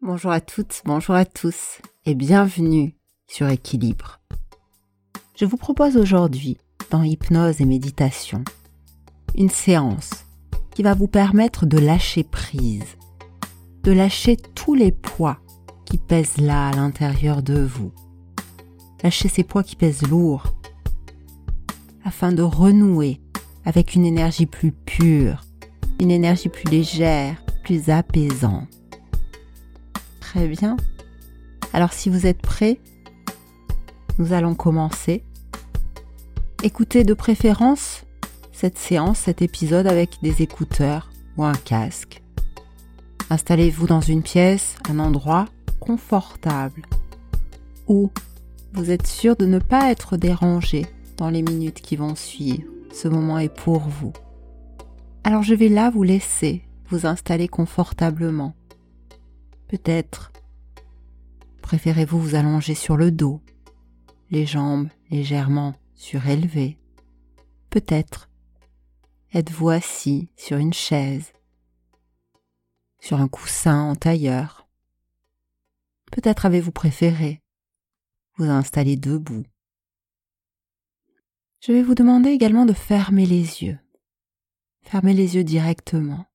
Bonjour à toutes, bonjour à tous et bienvenue sur Équilibre. Je vous propose aujourd'hui, dans Hypnose et Méditation, une séance qui va vous permettre de lâcher prise, de lâcher tous les poids qui pèsent là à l'intérieur de vous. Lâcher ces poids qui pèsent lourd afin de renouer avec une énergie plus pure, une énergie plus légère, plus apaisante. Très bien. Alors si vous êtes prêts, nous allons commencer. Écoutez de préférence cette séance, cet épisode avec des écouteurs ou un casque. Installez-vous dans une pièce, un endroit confortable où vous êtes sûr de ne pas être dérangé dans les minutes qui vont suivre. Ce moment est pour vous. Alors je vais là vous laisser vous installer confortablement Peut-être préférez-vous vous allonger sur le dos, les jambes légèrement surélevées. Peut-être êtes-vous assis sur une chaise, sur un coussin en tailleur. Peut-être avez-vous préféré vous installer debout. Je vais vous demander également de fermer les yeux. Fermez les yeux directement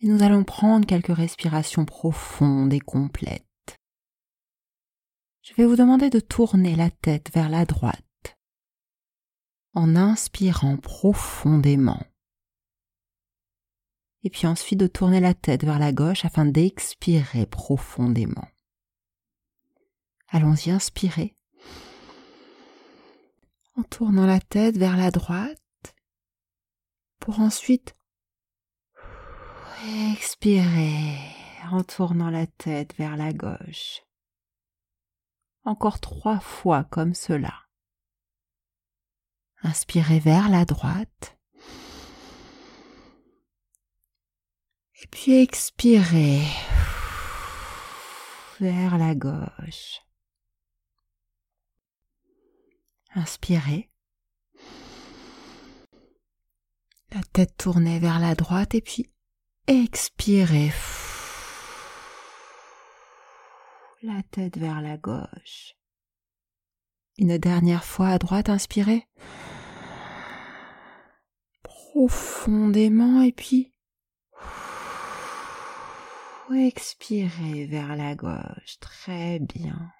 et nous allons prendre quelques respirations profondes et complètes. Je vais vous demander de tourner la tête vers la droite en inspirant profondément. Et puis ensuite de tourner la tête vers la gauche afin d'expirer profondément. Allons-y, inspirez. En tournant la tête vers la droite pour ensuite Expirez en tournant la tête vers la gauche. Encore trois fois comme cela. Inspirez vers la droite. Et puis expirez vers la gauche. Inspirez. La tête tournée vers la droite et puis Expirez. La tête vers la gauche. Une dernière fois à droite, inspirez. Profondément et puis expirez vers la gauche. Très bien.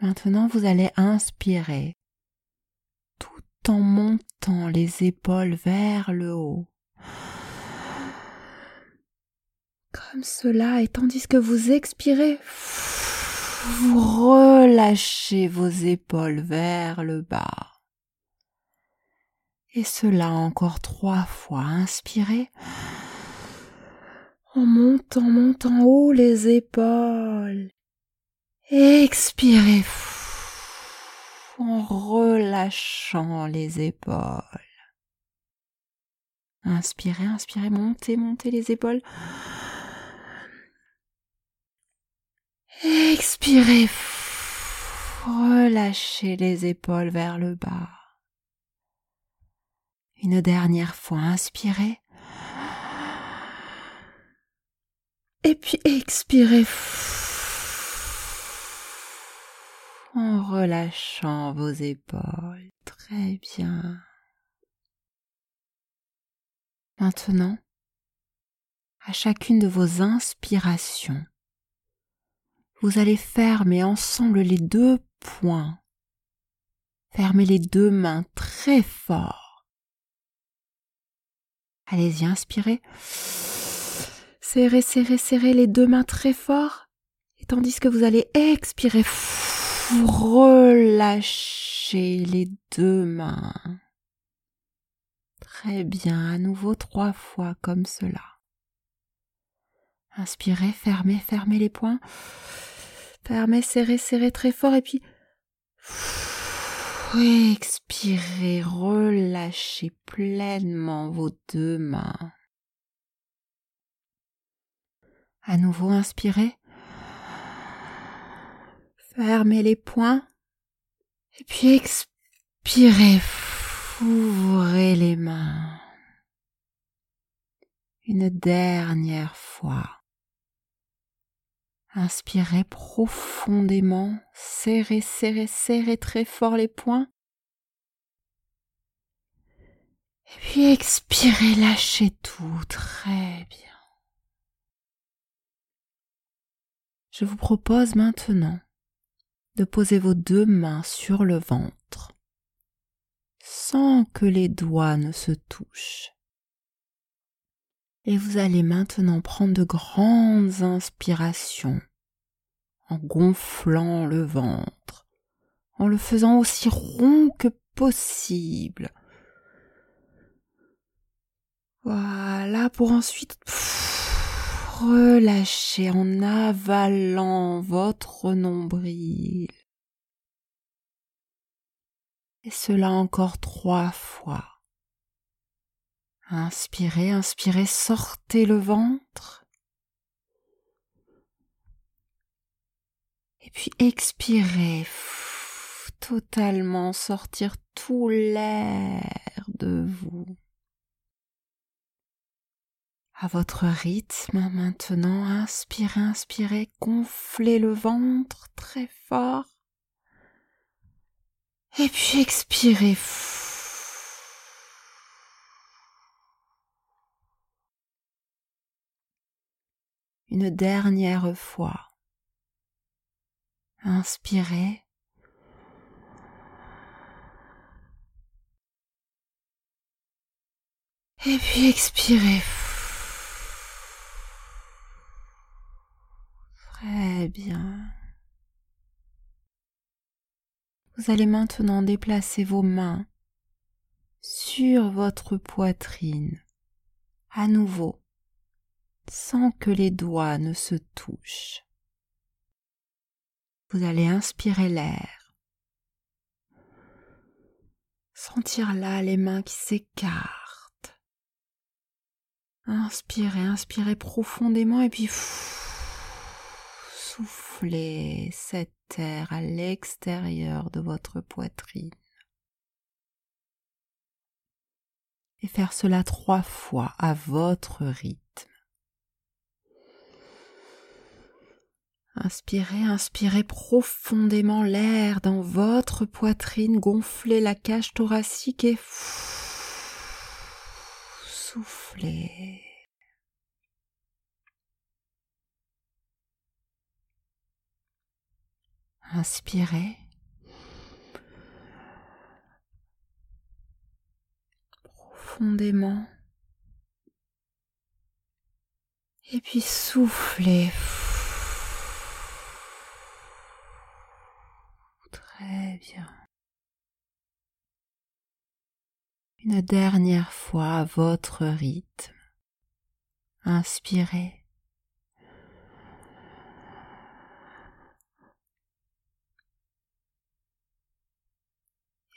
Maintenant, vous allez inspirer tout en montant les épaules vers le haut cela, et tandis que vous expirez, vous relâchez vos épaules vers le bas. Et cela encore trois fois. Inspirez. En montant, montant haut les épaules. Expirez. En relâchant les épaules. Inspirez, inspirez, montez, montez les épaules. Expirez. Relâchez les épaules vers le bas. Une dernière fois, inspirez. Et puis expirez en relâchant vos épaules. Très bien. Maintenant, à chacune de vos inspirations, vous allez fermer ensemble les deux poings. Fermez les deux mains très fort. Allez-y, inspirez. Serrez, serrez, serrez les deux mains très fort. Et tandis que vous allez expirer, relâchez les deux mains. Très bien, à nouveau trois fois comme cela. Inspirez, fermez, fermez les poings. Fermez, serrez, serrez très fort et puis expirez, relâchez pleinement vos deux mains. À nouveau, inspirez. Fermez les poings. Et puis expirez, ouvrez les mains. Une dernière fois. Inspirez profondément, serrez, serrez, serrez très fort les poings. Et puis expirez, lâchez tout, très bien. Je vous propose maintenant de poser vos deux mains sur le ventre sans que les doigts ne se touchent. Et vous allez maintenant prendre de grandes inspirations en gonflant le ventre, en le faisant aussi rond que possible. Voilà, pour ensuite relâcher en avalant votre nombril. Et cela encore trois fois. Inspirez, inspirez, sortez le ventre. Et puis expirez, totalement sortir tout l'air de vous. À votre rythme maintenant, inspirez, inspirez, gonflez le ventre très fort. Et puis expirez. Une dernière fois. Inspirez. Et puis expirez. Très bien. Vous allez maintenant déplacer vos mains sur votre poitrine à nouveau sans que les doigts ne se touchent. Vous allez inspirer l'air, sentir là les mains qui s'écartent. Inspirez, inspirez profondément et puis soufflez cet air à l'extérieur de votre poitrine. Et faire cela trois fois à votre rythme. Inspirez, inspirez profondément l'air dans votre poitrine, gonflez la cage thoracique et soufflez. Inspirez. Profondément. Et puis soufflez. Une dernière fois à votre rythme. Inspirez.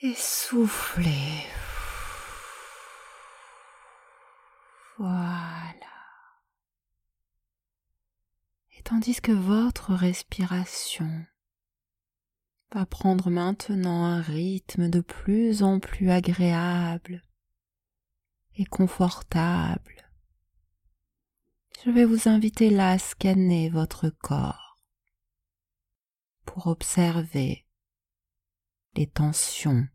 et soufflez. Voilà. Et tandis que votre respiration va prendre maintenant un rythme de plus en plus agréable et confortable, je vais vous inviter là à scanner votre corps pour observer les tensions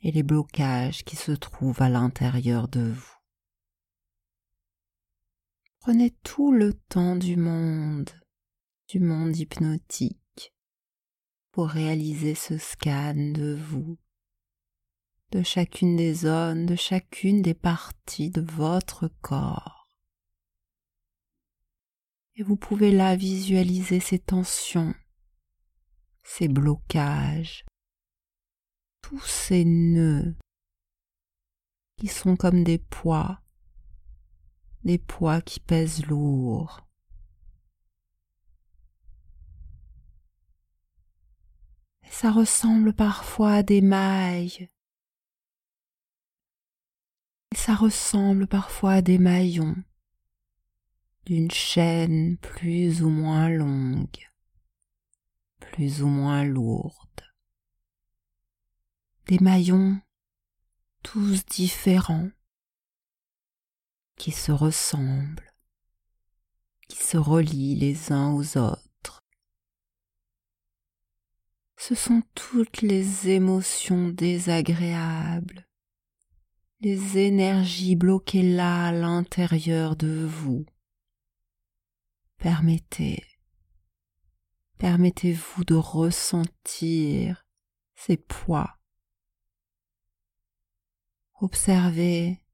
et les blocages qui se trouvent à l'intérieur de vous. Prenez tout le temps du monde, du monde hypnotique, pour réaliser ce scan de vous, de chacune des zones, de chacune des parties de votre corps. Et vous pouvez là visualiser ces tensions, ces blocages, tous ces nœuds qui sont comme des poids, des poids qui pèsent lourd. Ça ressemble parfois à des mailles. Ça ressemble parfois à des maillons d'une chaîne plus ou moins longue, plus ou moins lourde des maillons tous différents, qui se ressemblent, qui se relient les uns aux autres. Ce sont toutes les émotions désagréables, les énergies bloquées là à l'intérieur de vous. Permettez, permettez-vous de ressentir ces poids. Observez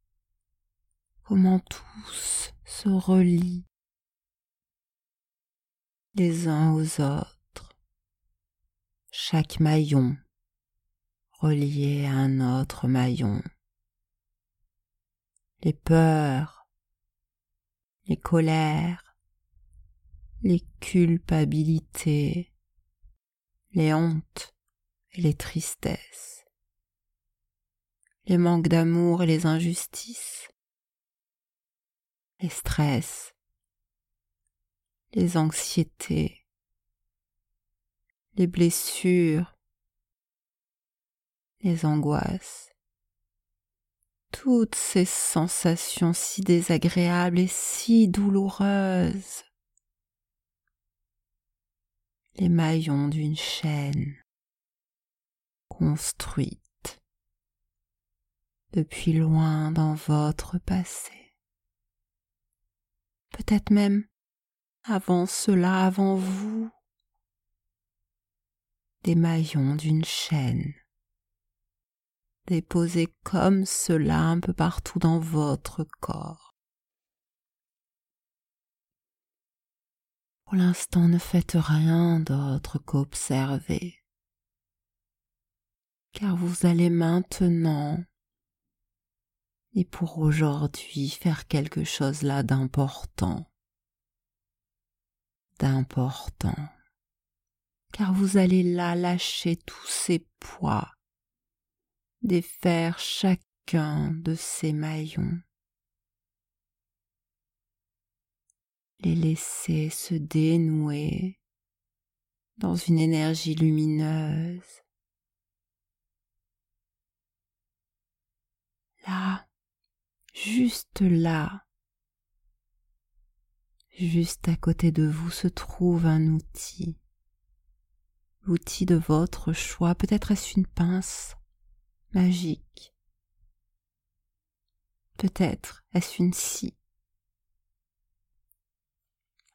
comment tous se relient les uns aux autres, chaque maillon relié à un autre maillon. Les peurs, les colères, les culpabilités, les hontes et les tristesses, les manques d'amour et les injustices, les stress, les anxiétés, les blessures, les angoisses, toutes ces sensations si désagréables et si douloureuses, les maillons d'une chaîne construite depuis loin dans votre passé. Peut-être même avant cela, avant vous, maillons d'une chaîne, déposés comme cela un peu partout dans votre corps. Pour l'instant, ne faites rien d'autre qu'observer, car vous allez maintenant et pour aujourd'hui faire quelque chose là d'important, d'important, car vous allez là lâcher tous ces poids, défaire chacun de ces maillons, les laisser se dénouer dans une énergie lumineuse. Là, juste là, juste à côté de vous se trouve un outil, l'outil de votre choix, peut-être est-ce une pince magique, peut-être est-ce une scie,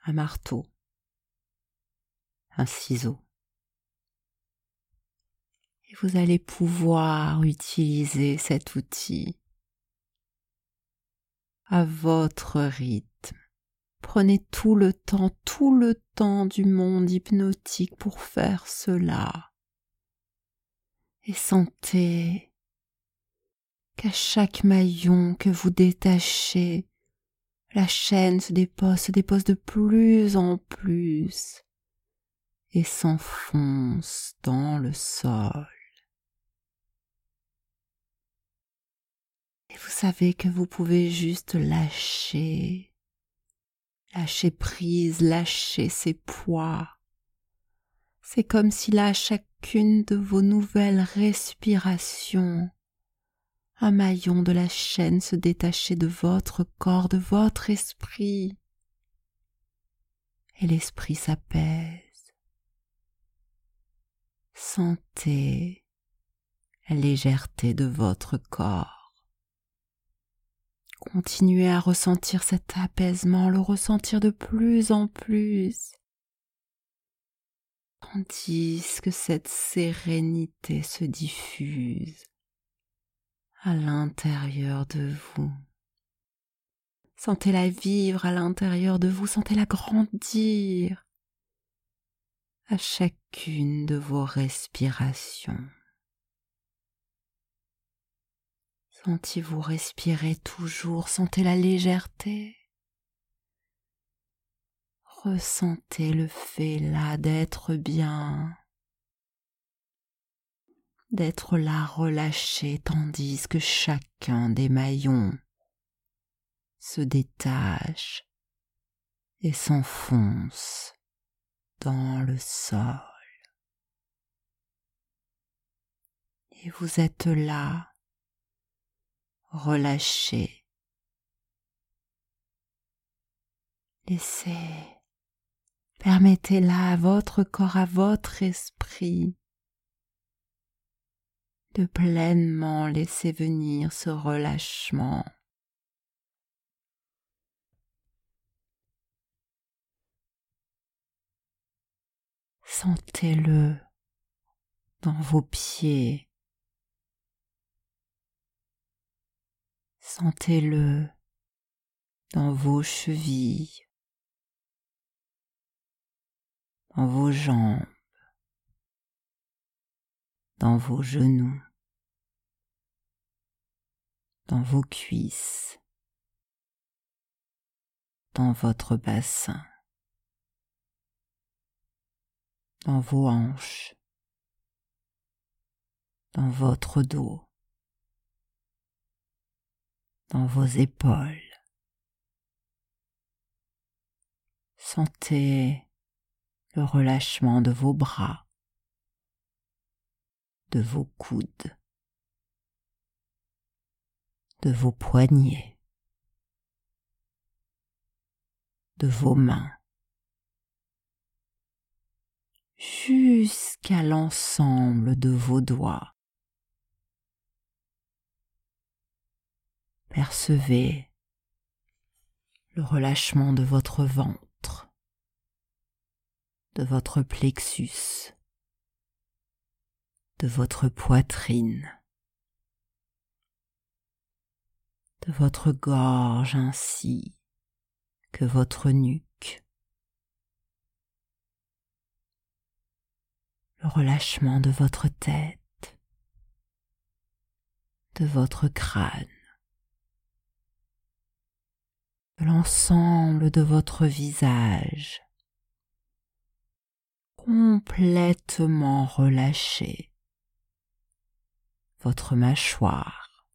un marteau, un ciseau. Et vous allez pouvoir utiliser cet outil à votre rythme. Prenez tout le temps, tout le temps du monde hypnotique pour faire cela. Et sentez qu'à chaque maillon que vous détachez, la chaîne se dépose, se dépose de plus en plus et s'enfonce dans le sol. Et vous savez que vous pouvez juste lâcher, lâcher prise, lâcher ses poids. C'est comme si là, chacune de vos nouvelles respirations, un maillon de la chaîne se détachait de votre corps, de votre esprit. Et l'esprit s'apaise. Sentez la légèreté de votre corps. Continuez à ressentir cet apaisement, le ressentir de plus en plus, tandis que cette sérénité se diffuse à l'intérieur de vous. Sentez-la vivre à l'intérieur de vous, sentez-la grandir à chacune de vos respirations. Sentez-vous respirer toujours, sentez la légèreté? Ressentez le fait là d'être bien, d'être là relâché tandis que chacun des maillons se détache et s'enfonce dans le sol. Et vous êtes là relâché, Laissez, permettez-la à votre corps, à votre esprit de pleinement laisser venir ce relâchement. Sentez-le dans vos pieds. Sentez-le dans vos chevilles, dans vos jambes, dans vos genoux, dans vos cuisses, dans votre bassin, dans vos hanches, dans votre dos, dans vos épaules. Sentez le relâchement de vos bras, de vos coudes, de vos poignets, de vos mains, jusqu'à l'ensemble de vos doigts. Percevez le relâchement de votre ventre, de votre plexus, de votre poitrine, de votre gorge ainsi que votre nuque, le relâchement de votre tête, de votre crâne, l'ensemble de votre visage. Complètement relâché. Votre mâchoire,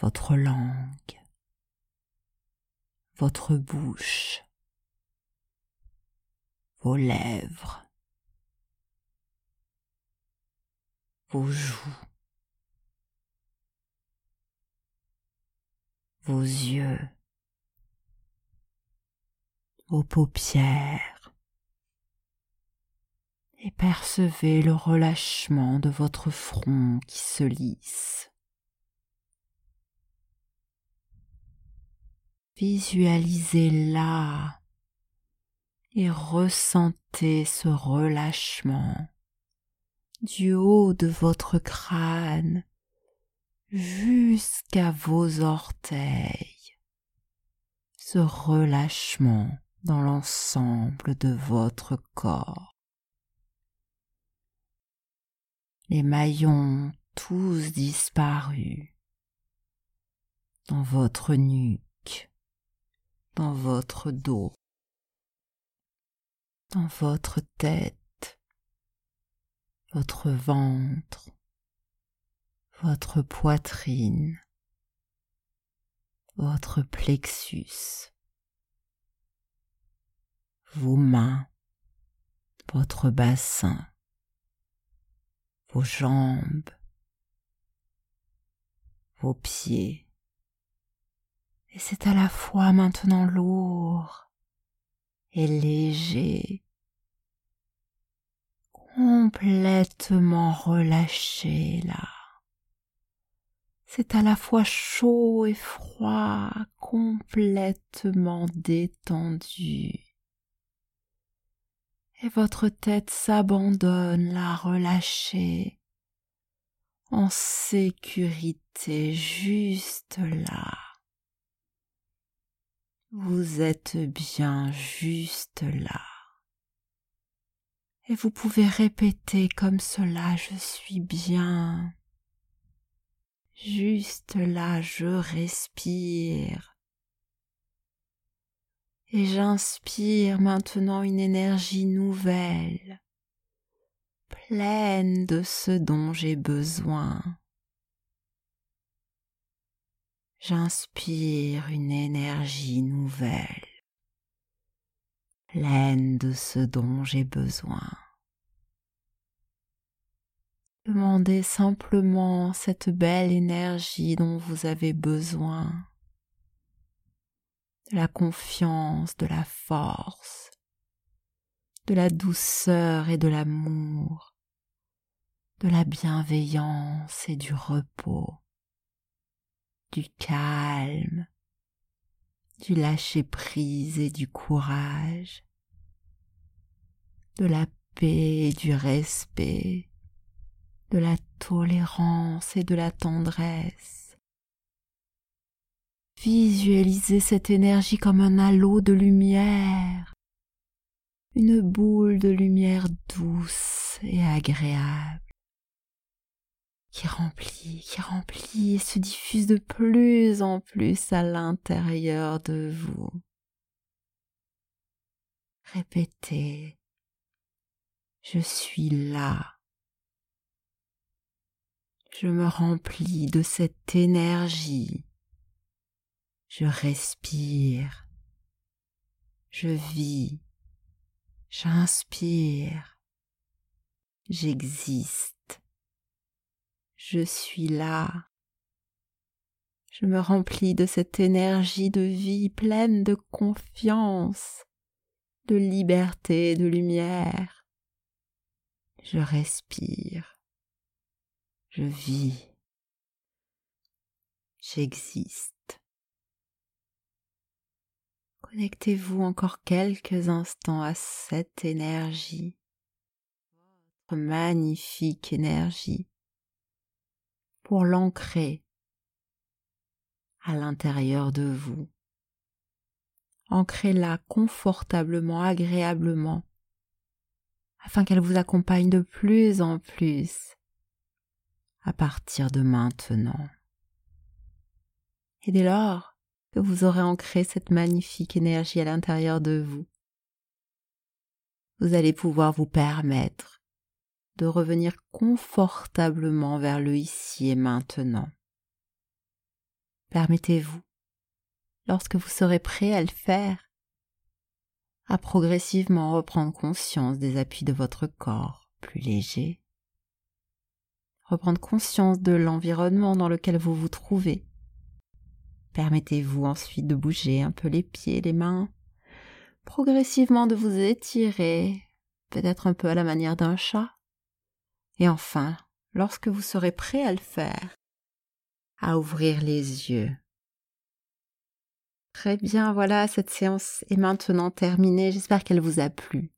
votre langue, votre bouche, vos lèvres, vos joues, vos yeux, vos paupières, et percevez le relâchement de votre front qui se lisse. Visualisez-la et ressentez ce relâchement du haut de votre crâne jusqu'à vos orteils, ce relâchement dans l'ensemble de votre corps. les maillons tous disparus dans votre nuque, dans votre dos, dans votre tête, votre ventre, votre poitrine, votre plexus, vos mains, votre bassin, vos jambes, vos pieds. Et c'est à la fois maintenant lourd et léger, complètement relâché là. C'est à la fois chaud et froid, complètement détendu et votre tête s'abandonne la relâcher en sécurité juste là. Vous êtes bien juste là. Et vous pouvez répéter comme cela, je suis bien. Juste là, je respire et j'inspire maintenant une énergie nouvelle, pleine de ce dont j'ai besoin. J'inspire une énergie nouvelle, pleine de ce dont j'ai besoin. Demandez simplement cette belle énergie dont vous avez besoin. De la confiance, de la force, de la douceur et de l'amour, de la bienveillance et du repos, du calme, du lâcher-prise et du courage, de la paix et du respect, de la tolérance et de la tendresse. Visualisez cette énergie comme un halo de lumière, une boule de lumière douce et agréable qui remplit, qui remplit et se diffuse de plus en plus à l'intérieur de vous. Répétez, je suis là. Je me remplis de cette énergie. Je respire. Je vis. J'inspire. J'existe. Je suis là. Je me remplis de cette énergie de vie pleine de confiance, de liberté, de lumière. Je respire. Je vis. J'existe. Connectez-vous encore quelques instants à cette énergie, votre magnifique énergie, pour l'ancrer à l'intérieur de vous. Ancrez-la confortablement, agréablement, afin qu'elle vous accompagne de plus en plus à partir de maintenant. Et dès lors que vous aurez ancré cette magnifique énergie à l'intérieur de vous, vous allez pouvoir vous permettre de revenir confortablement vers le ici et maintenant. Permettez-vous, lorsque vous serez prêt à le faire, à progressivement reprendre conscience des appuis de votre corps plus légers, reprendre conscience de l'environnement dans lequel vous vous trouvez. Permettez-vous ensuite de bouger un peu les pieds, les mains, progressivement de vous étirer, peut-être un peu à la manière d'un chat. Et enfin, lorsque vous serez prêt à le faire, à ouvrir les yeux. Très bien, voilà, cette séance est maintenant terminée. J'espère qu'elle vous a plu.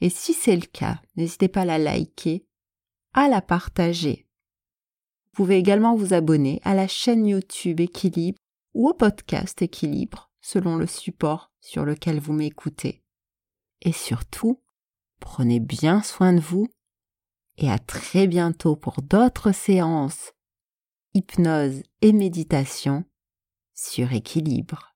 Et si c'est le cas, n'hésitez pas à la liker, à la partager vous pouvez également vous abonner à la chaîne YouTube Équilibre ou au podcast Équilibre selon le support sur lequel vous m'écoutez. Et surtout, prenez bien soin de vous et à très bientôt pour d'autres séances hypnose et méditation sur équilibre.